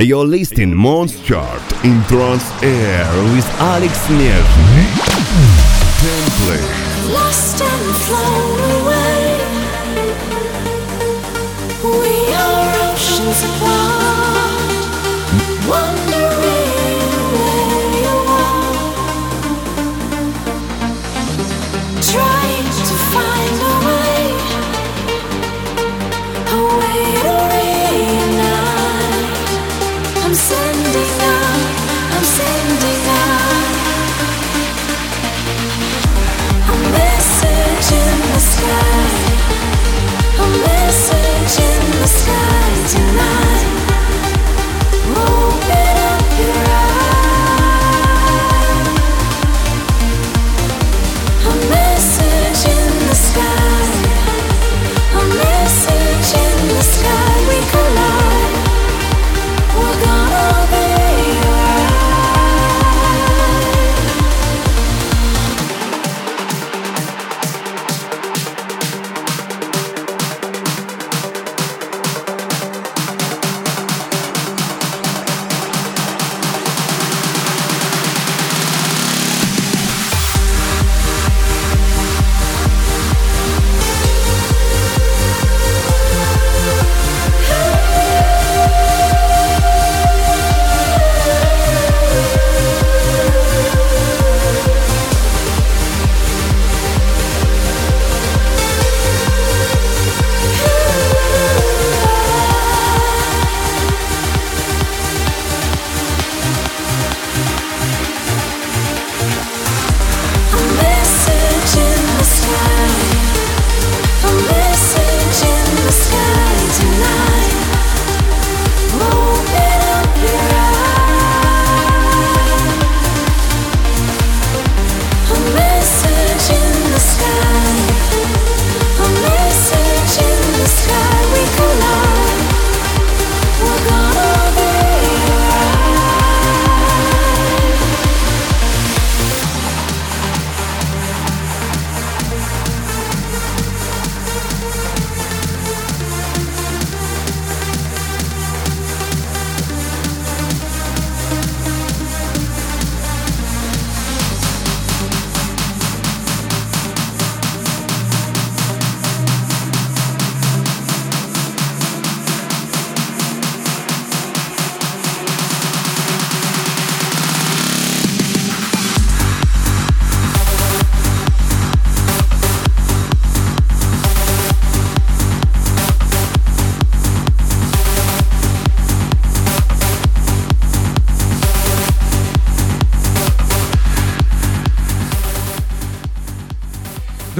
You're listening Mons Chart in Trans Air with Alex Nevsky. Template. Lost and flown.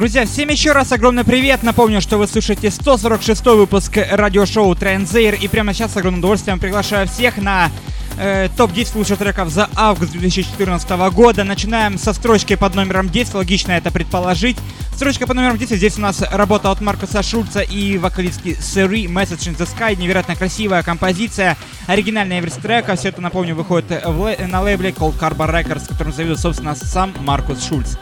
Друзья, всем еще раз огромный привет. Напомню, что вы слушаете 146 выпуск радиошоу Транзейр. И прямо сейчас с огромным удовольствием приглашаю всех на э, топ-10 лучших треков за август 2014 года. Начинаем со строчки под номером 10. Логично это предположить. Строчка под номером 10. Здесь у нас работа от Маркуса Шульца и вокалистки Сэри Message in the Sky. Невероятно красивая композиция. Оригинальная версия трека. Все это, напомню, выходит в на лейбле Cold Carbon Records, которым заявил, собственно, сам Маркус Шульц.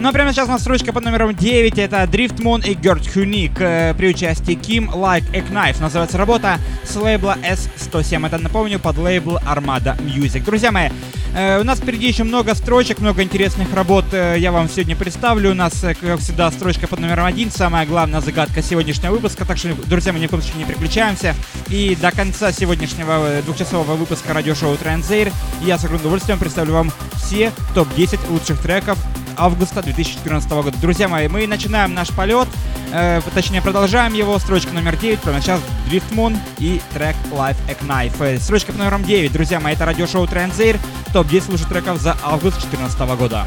Ну а прямо сейчас у нас строчка под номером 9. Это Driftmoon и Герт Хуник э, при участии Kim Like a Knife. Называется работа с лейбла S107. Это, напомню, под лейбл Armada Music. Друзья мои, э, у нас впереди еще много строчек, много интересных работ э, я вам сегодня представлю. У нас, как всегда, строчка под номером 1. Самая главная загадка сегодняшнего выпуска. Так что, друзья, мы ни в коем случае не переключаемся. И до конца сегодняшнего двухчасового выпуска радиошоу Транзейр я с огромным удовольствием представлю вам все топ-10 лучших треков августа 2014 года. Друзья мои, мы начинаем наш полет, э, точнее продолжаем его. Строчка номер 9, прямо сейчас Driftmoon и трек Life a Knife. Э, Строчка под номером 9, друзья мои, это радиошоу Транзейр, топ-10 лучших треков за август 2014 года.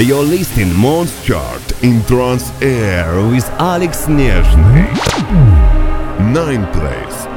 You're listening Mons Chart in Trans Air with Alex Nezhny. Nine place.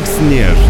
With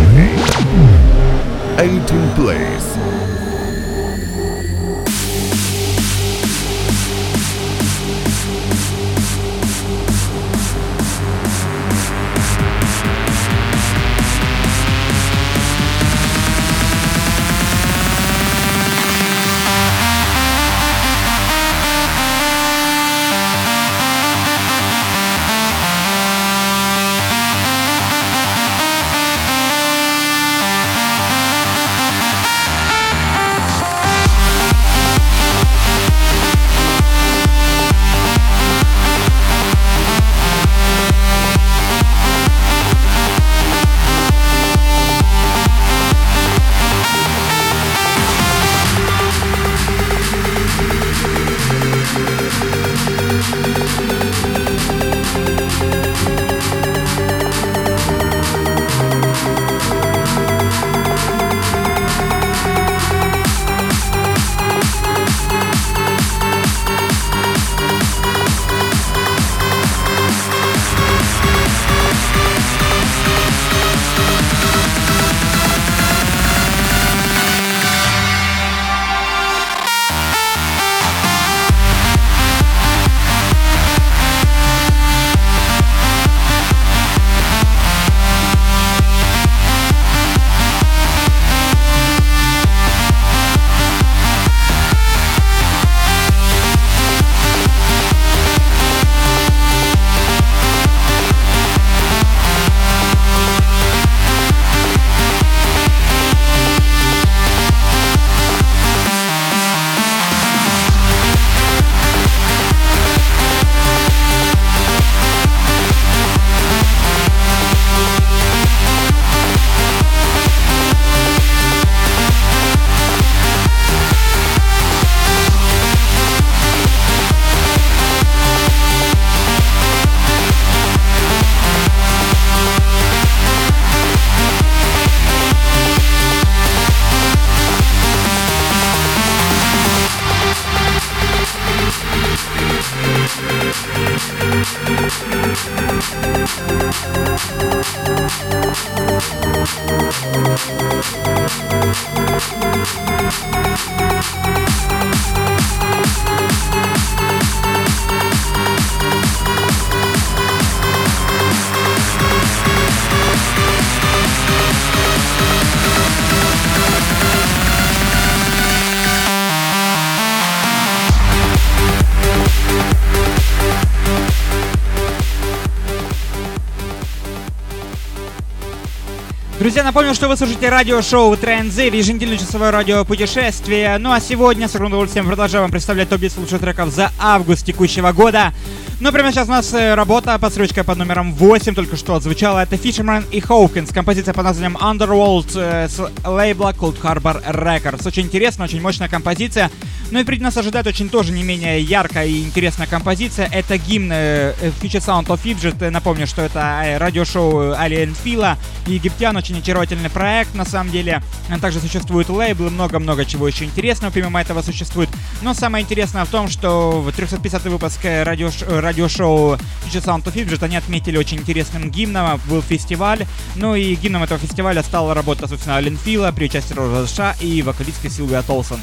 напомню, что вы слушаете радиошоу Транзит, еженедельное часовое радиопутешествие. Ну а сегодня с огромным удовольствием продолжаю вам представлять топ-10 лучших треков за август текущего года. Ну, прямо сейчас у нас э, работа под строчкой под номером 8 только что отзвучала. Это Fisherman и Hawkins. Композиция под названием Underworld э, с лейбла Cold Harbor Records. Очень интересная, очень мощная композиция. Ну и впереди нас ожидает очень тоже не менее яркая и интересная композиция. Это гимн э, Future Sound of Egypt. Напомню, что это радиошоу Alien Фила. Египтян очень очаровательный проект, на самом деле. Также существуют лейблы, много-много чего еще интересного помимо этого существует. Но самое интересное в том, что в 350 выпуск радиошоу Future Sound of Egypt они отметили очень интересным гимном, был фестиваль, ну и гимном этого фестиваля стала работа, собственно, Ален Фила при участии Роза США и вокалистки Силвия Толсон.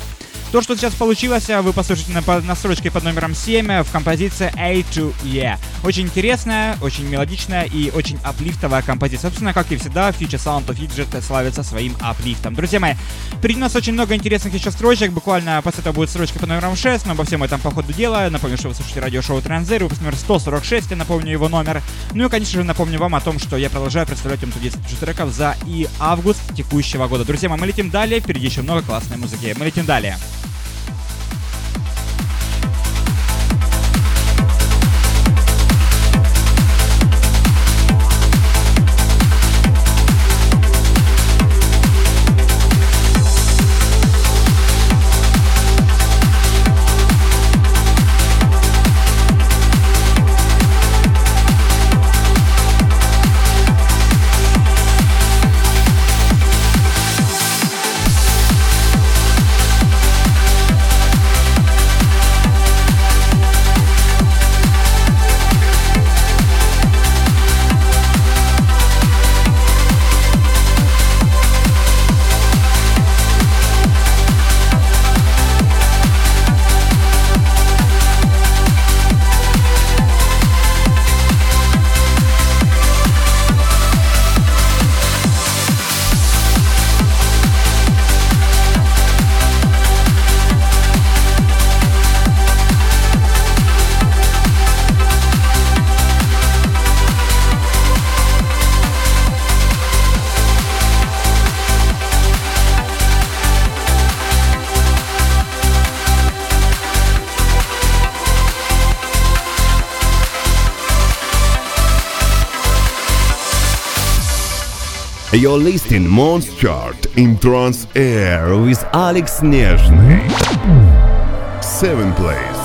То, что сейчас получилось, вы послушаете на, на строчке под номером 7 в композиции A to E. Очень интересная, очень мелодичная и очень аплифтовая композиция. Собственно, как и всегда, Future Sound of Fidget славится своим аплифтом. Друзья мои, впереди нас очень много интересных еще строчек. Буквально после этого будет строчка под номером 6, но обо всем этом по ходу дела. Напомню, что вы слушаете радиошоу Транзер, выпуск номер 146, я напомню его номер. Ну и, конечно же, напомню вам о том, что я продолжаю представлять вам 10 треков за и август текущего года. Друзья мои, мы летим далее, впереди еще много классной музыки. Мы летим далее. You're listening Monster Chart in Trance Air with Alex Nezhny. Seven place.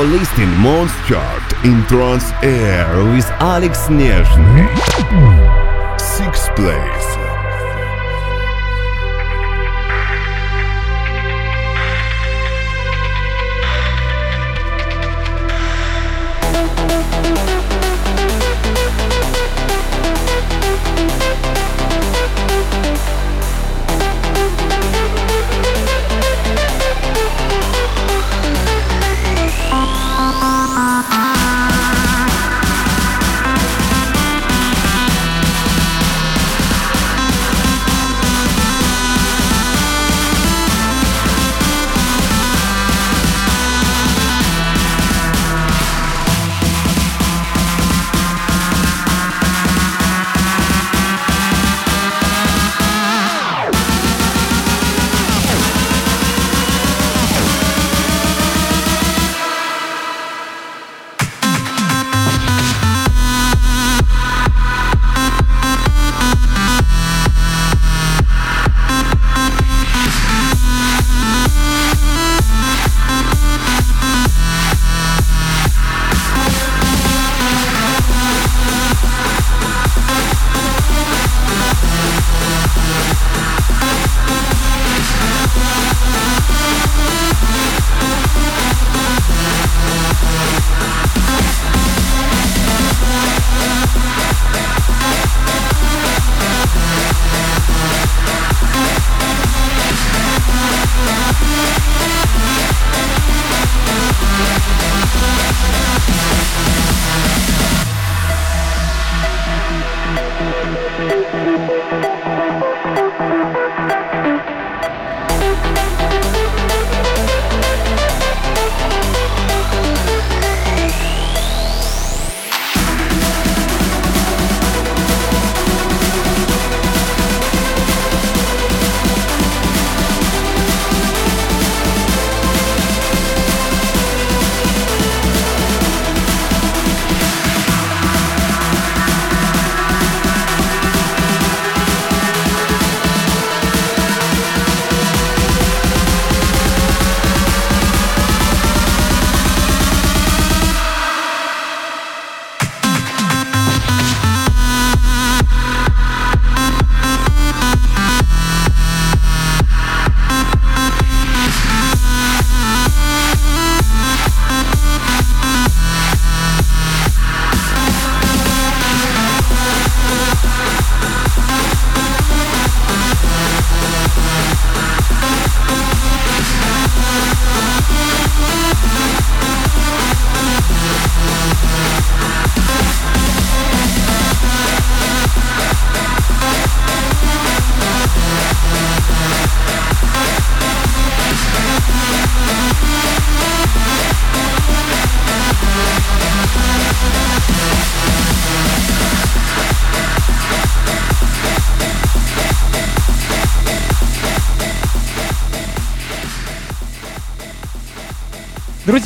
You're listening Monster Chart in Trance Air with Alex Nezhny. Sixth place.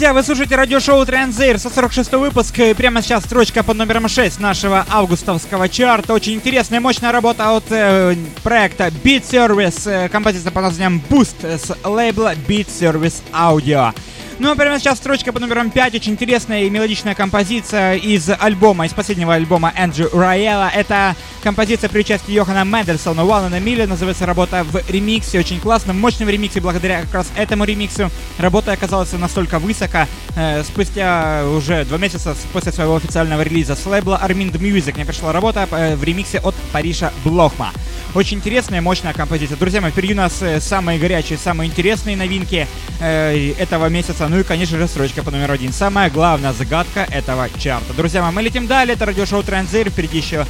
Друзья, вы слушаете радиошоу Транзейр, 146 выпуск. И прямо сейчас строчка под номером 6 нашего августовского чарта. Очень интересная, мощная работа от э, проекта Beat Service. Э, композиция под названием Boost с лейбла Beat Service Audio. Ну а прямо сейчас строчка под номером 5. Очень интересная и мелодичная композиция из альбома, из последнего альбома Эндрю Райела. Это композиция при участии Йохана Мендельсона One in a. Называется работа в ремиксе. Очень классном, мощном ремиксе. Благодаря как раз этому ремиксу работа оказалась настолько высоко. Э, спустя уже два месяца после своего официального релиза с лейбла Armind Music мне пришла работа э, в ремиксе от Париша Блохма. Очень интересная, мощная композиция. Друзья мои, впереди у нас э, самые горячие, самые интересные новинки э, этого месяца. Ну и, конечно же, строчка по номер один. Самая главная загадка этого чарта. Друзья мои, мы летим далее. Это радиошоу Транзир. Впереди еще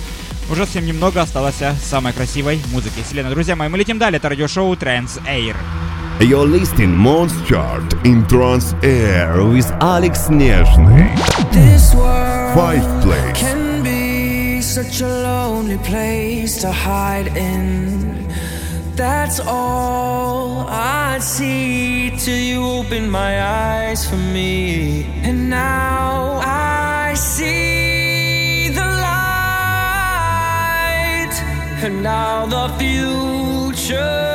уже совсем немного осталось самой красивой музыки вселенной. Друзья мои, мы летим далее. Это радиошоу Trans Air. You're listening Monst Chart in Trans Air with Alex Нежный. Five place. such a lonely place to hide in. That's all I'd see till you open my eyes for me. And now I see and now the future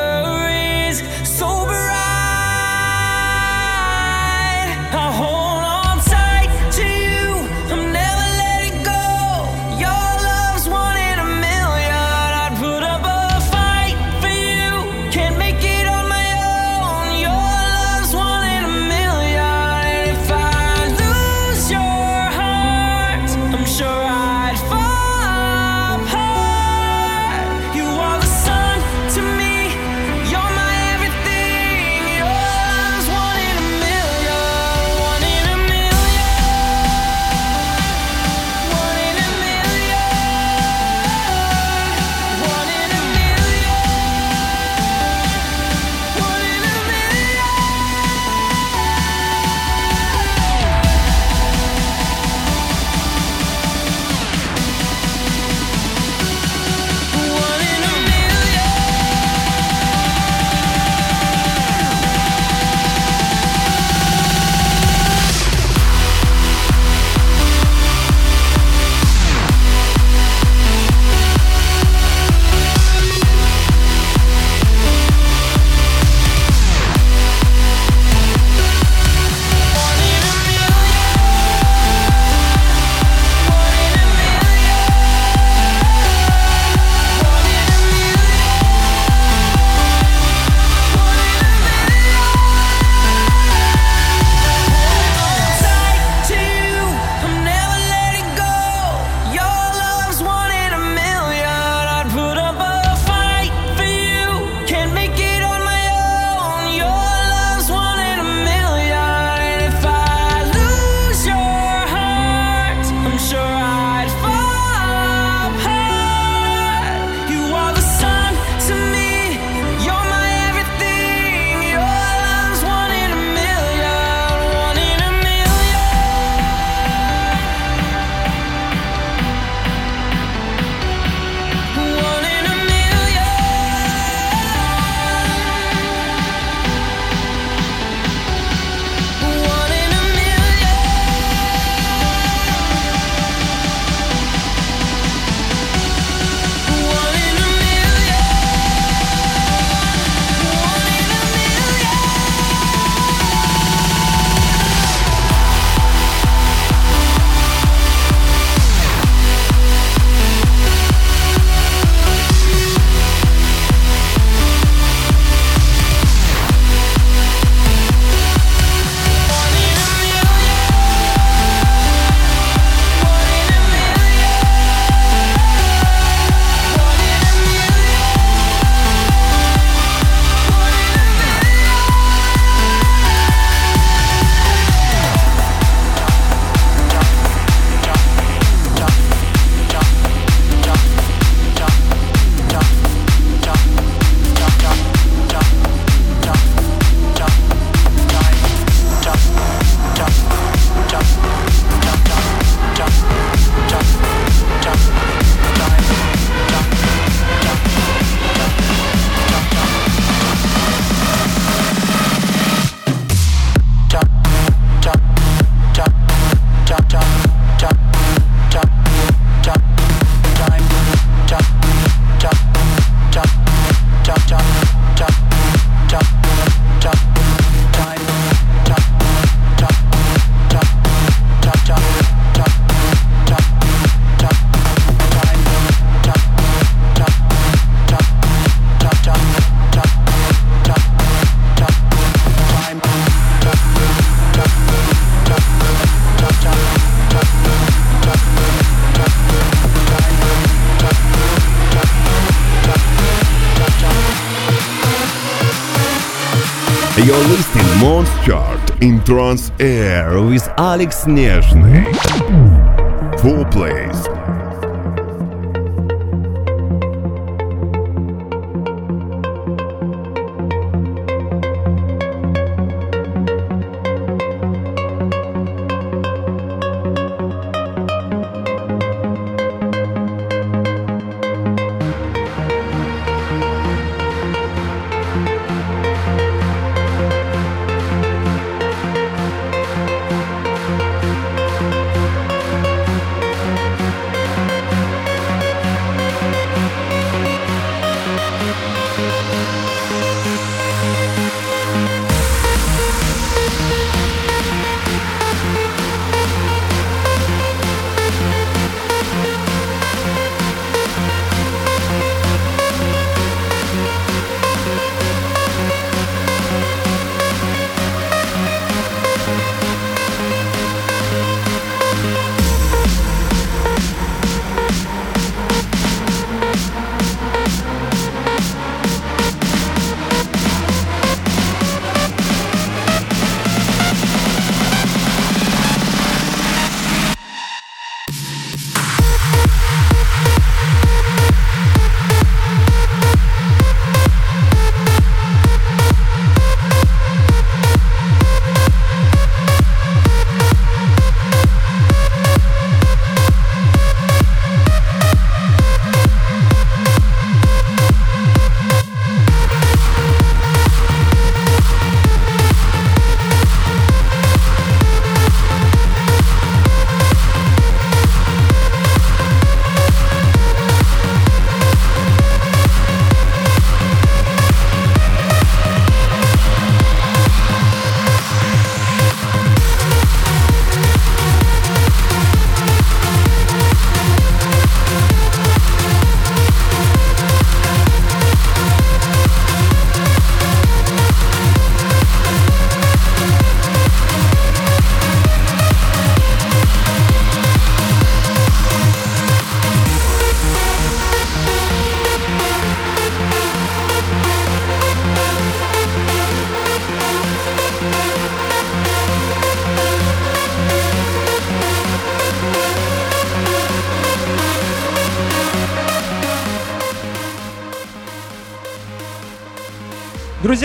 You're listening Mons Chart in Trans Air with Alex Нежный. Four plays.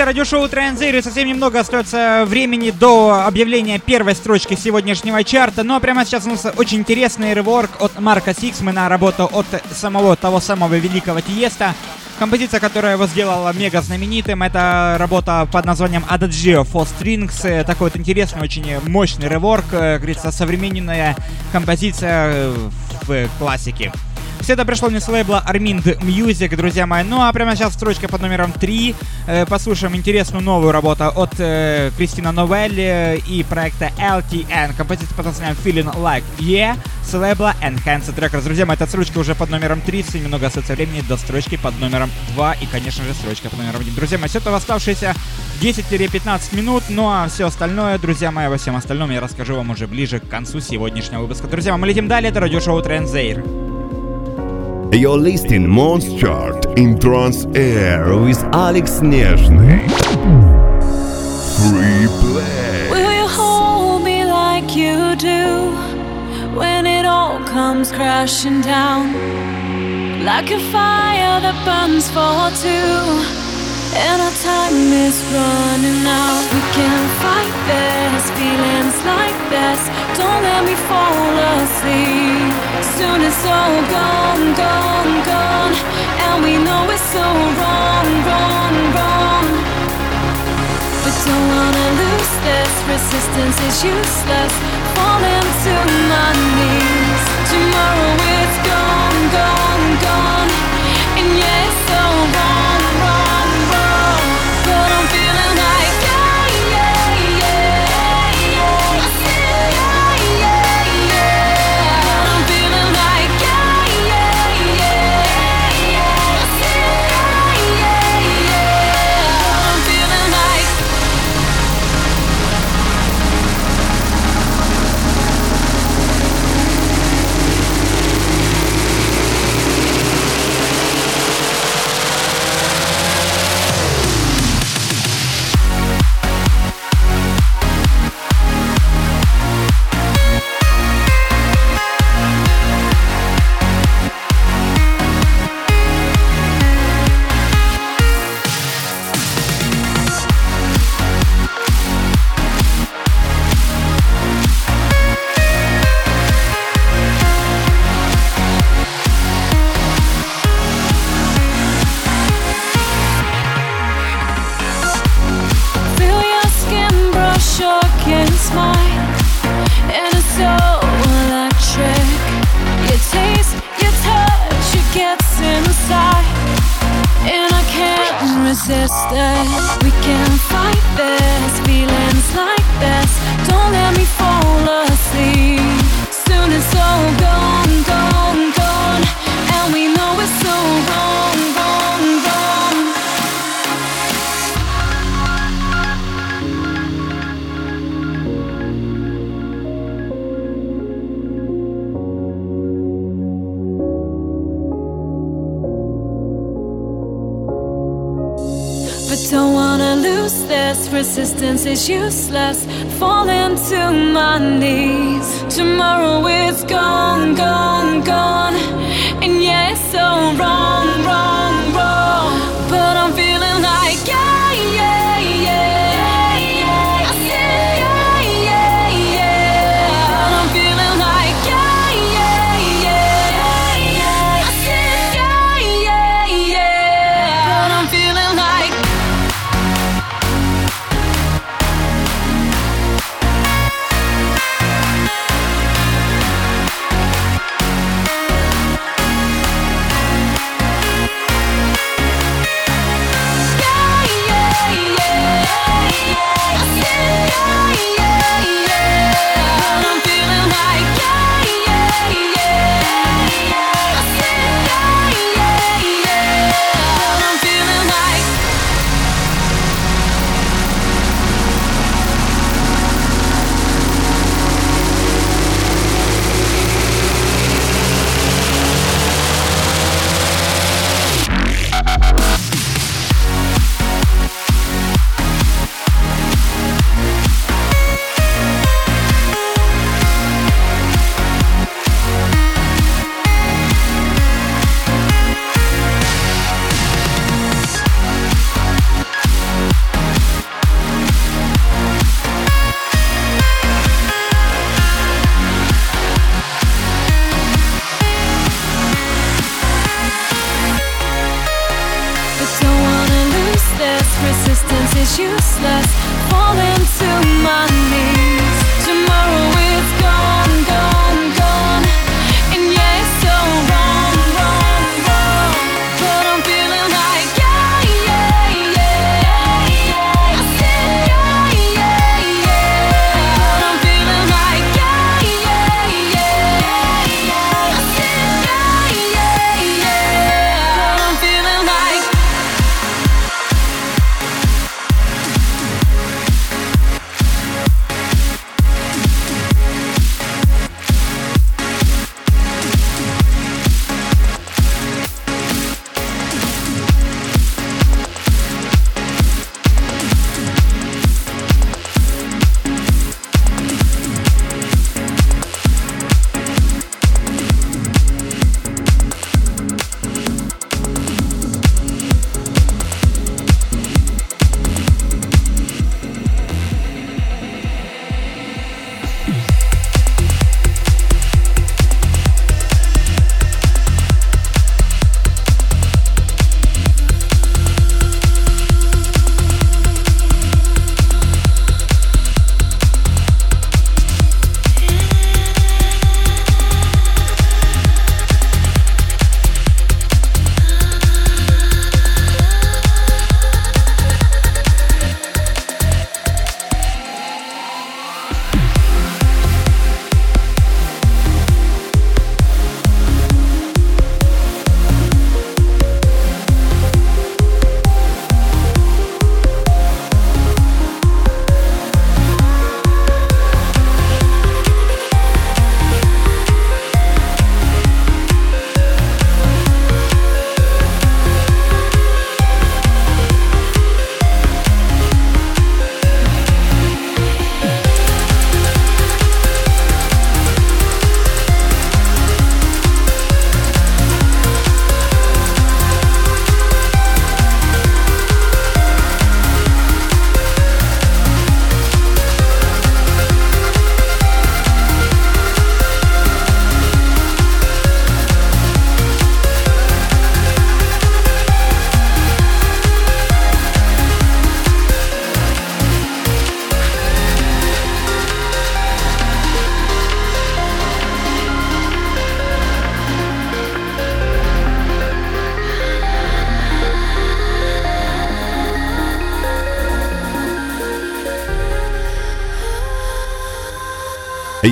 Друзья, радиошоу Транзейр, совсем немного остается времени до объявления первой строчки сегодняшнего чарта, но прямо сейчас у нас очень интересный реворк от Марка Сиксмена, работа от самого того самого великого Тиеста. Композиция, которая его сделала мега знаменитым, это работа под названием Adagio for Strings, такой вот интересный, очень мощный реворк, как говорится, современная композиция в классике. Все это пришло мне с лейбла Armind Music, друзья мои. Ну а прямо сейчас строчка под номером 3. Э, послушаем интересную новую работу от э, Кристина Новелли и проекта LTN. Композиция под названием Feeling Like Yeah с лейбла Enhanced Records. Друзья мои, эта строчка уже под номером 30. Немного остается времени до строчки под номером 2 и, конечно же, строчка под номером 1. Друзья мои, все это в оставшиеся 10-15 минут. Ну а все остальное, друзья мои, во всем остальном я расскажу вам уже ближе к концу сегодняшнего выпуска. Друзья, мы летим далее. Это радиошоу Транзейр. You're listening Mons Chart in Trans Air with Alex Nezhny. Free play. Will you hold me like you do when it all comes crashing down? Like a fire that burns for two. And I time is running out. We can't fight this, feelings like this. Don't let me fall asleep. Soon it's all gone, gone, gone. And we know it's so wrong, wrong, wrong. But don't wanna lose this. Resistance is useless. Falling to my knees. Tomorrow it's gone, gone, gone. And yeah, so wrong, But don't wanna lose this. Resistance is useless. Falling to my knees. Tomorrow is gone, gone, gone. And yeah, it's so wrong, wrong. useless.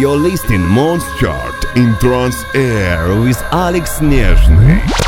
You're listening Monster Chart in Trans Air with Alex Nezhny.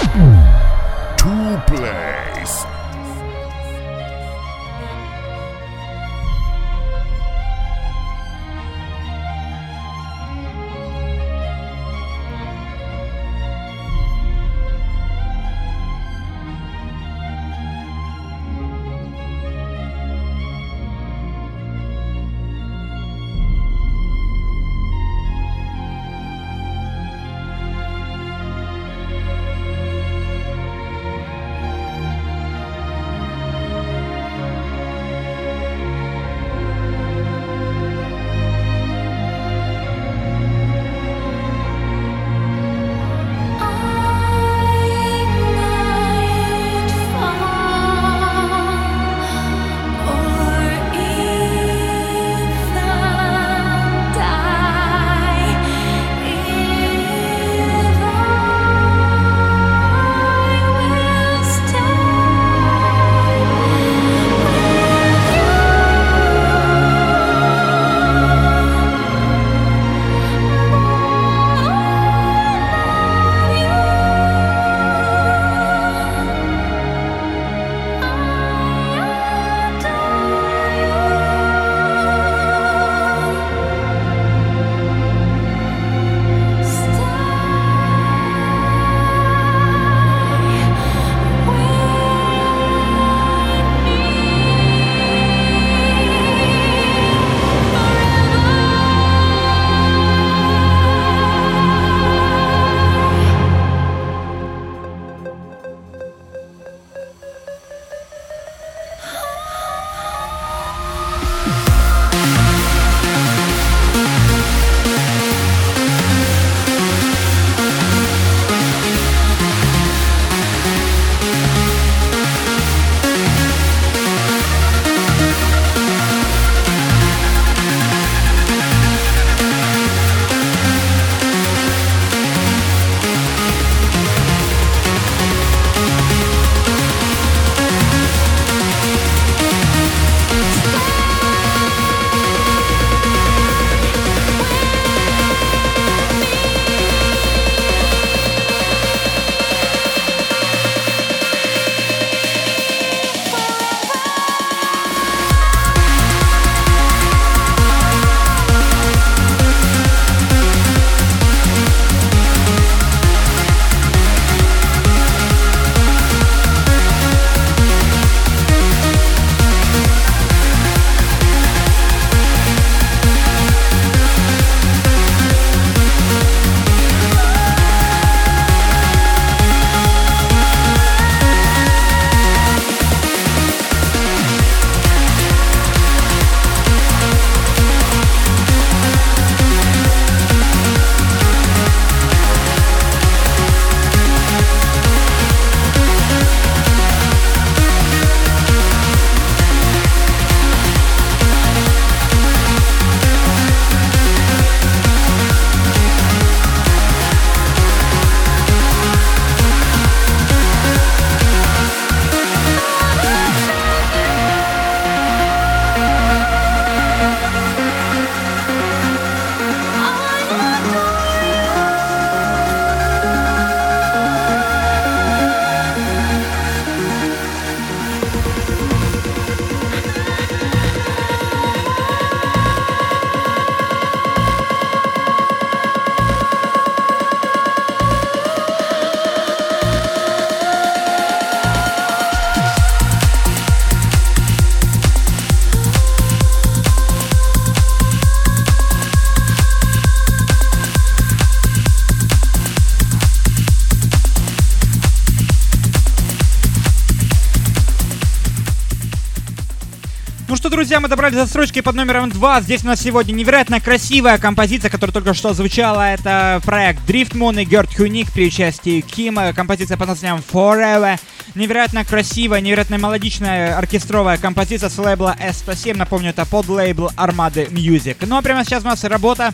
Друзья, мы добрались до строчки под номером 2. Здесь у нас сегодня невероятно красивая композиция, которая только что звучала. Это проект Driftmoon и Герт Хуник при участии Кима. Композиция под названием Forever. Невероятно красивая, невероятно мелодичная оркестровая композиция с лейбла S107. Напомню, это под лейбл Armada Music. Ну а прямо сейчас у нас работа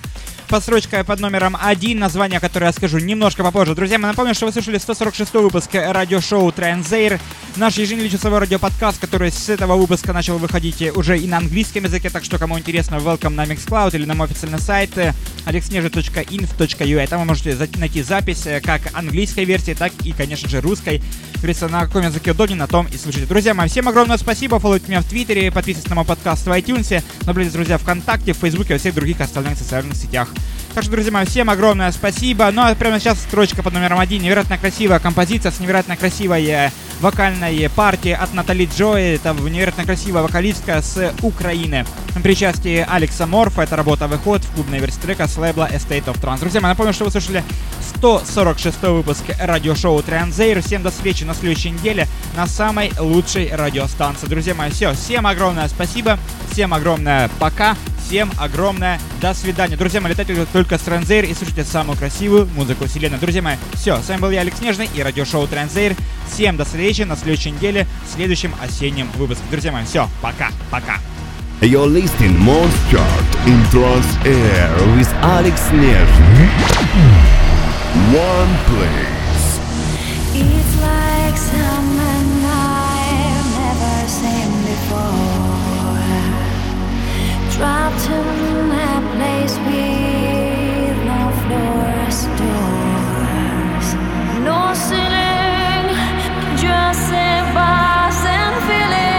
подстрочка под номером 1, название которое я скажу немножко попозже. Друзья, мы напомню, что вы слушали 146 выпуск радиошоу Транзейр, наш еженедельный радиоподкаст, который с этого выпуска начал выходить уже и на английском языке, так что кому интересно, welcome на Mixcloud или на мой официальный сайт alexnežny.inf.ua. Там вы можете найти запись э, как английской версии, так и, конечно же, русской. Говорится, на каком языке удобнее, на том и слушайте. Друзья мои, всем огромное спасибо. Фолловите меня в Твиттере, подписывайтесь на мой подкаст в iTunes, наблюдайте, друзья, ВКонтакте, в Фейсбуке и во всех других остальных социальных сетях. Так что, друзья мои, всем огромное спасибо. Ну а прямо сейчас строчка под номером один. Невероятно красивая композиция с невероятно красивой э, вокальной партии от Натали Джои. Это невероятно красивая вокалистка с Украины. При участии Алекса Морфа. Эта работа выходит в клубной версии трека с лейбла Estate of Trance. Друзья мои, напомню, что вы слушали 146 выпуск радиошоу Транзейр. Всем до встречи на следующей неделе на самой лучшей радиостанции. Друзья мои, все. Всем огромное спасибо. Всем огромное пока. Всем огромное до свидания. Друзья мои, летайте только с Транзейр и слушайте самую красивую музыку вселенной. Друзья мои, все, с вами был я, Алекс Нежный и радиошоу Транзейр. Всем до встречи на следующей неделе в следующем осеннем выпуске. Друзья мои, все, пока, пока. You're listening Monster in Trans Air with Alex Nezhny. One place. It's like someone I've never seen before. Dropped to lost in just in and feeling.